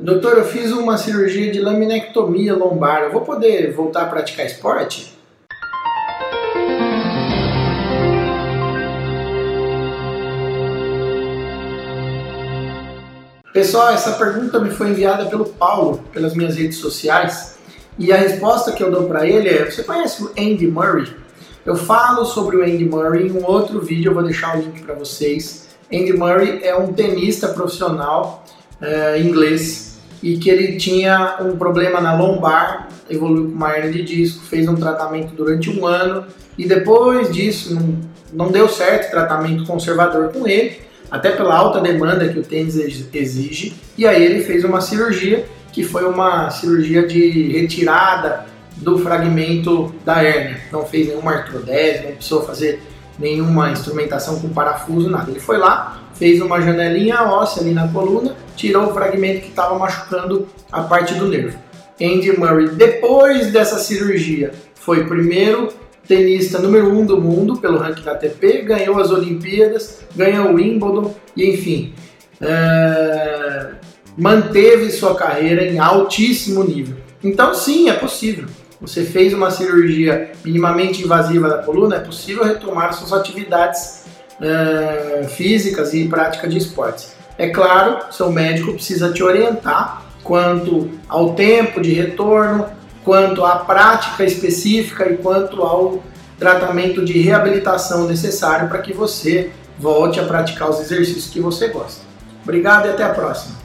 Doutor, eu fiz uma cirurgia de laminectomia lombar. Eu vou poder voltar a praticar esporte? Pessoal, essa pergunta me foi enviada pelo Paulo pelas minhas redes sociais e a resposta que eu dou para ele é: você conhece o Andy Murray? Eu falo sobre o Andy Murray em um outro vídeo, eu vou deixar o link para vocês. Andy Murray é um tenista profissional é, inglês e que ele tinha um problema na lombar, evoluiu com uma hernia de disco, fez um tratamento durante um ano e depois disso não, não deu certo tratamento conservador com ele, até pela alta demanda que o tênis exige, e aí ele fez uma cirurgia que foi uma cirurgia de retirada do fragmento da hérnia. Não fez nenhuma artrodese, não precisou fazer nenhuma instrumentação com parafuso, nada. Ele foi lá, fez uma janelinha óssea ali na coluna, tirou o fragmento que estava machucando a parte do nervo. Andy Murray, depois dessa cirurgia, foi primeiro tenista número um do mundo pelo ranking da ATP, ganhou as Olimpíadas, ganhou o Wimbledon e enfim, é... manteve sua carreira em altíssimo nível. Então sim, é possível você fez uma cirurgia minimamente invasiva da coluna, é possível retomar suas atividades é, físicas e prática de esportes. É claro, seu médico precisa te orientar quanto ao tempo de retorno, quanto à prática específica e quanto ao tratamento de reabilitação necessário para que você volte a praticar os exercícios que você gosta. Obrigado e até a próxima.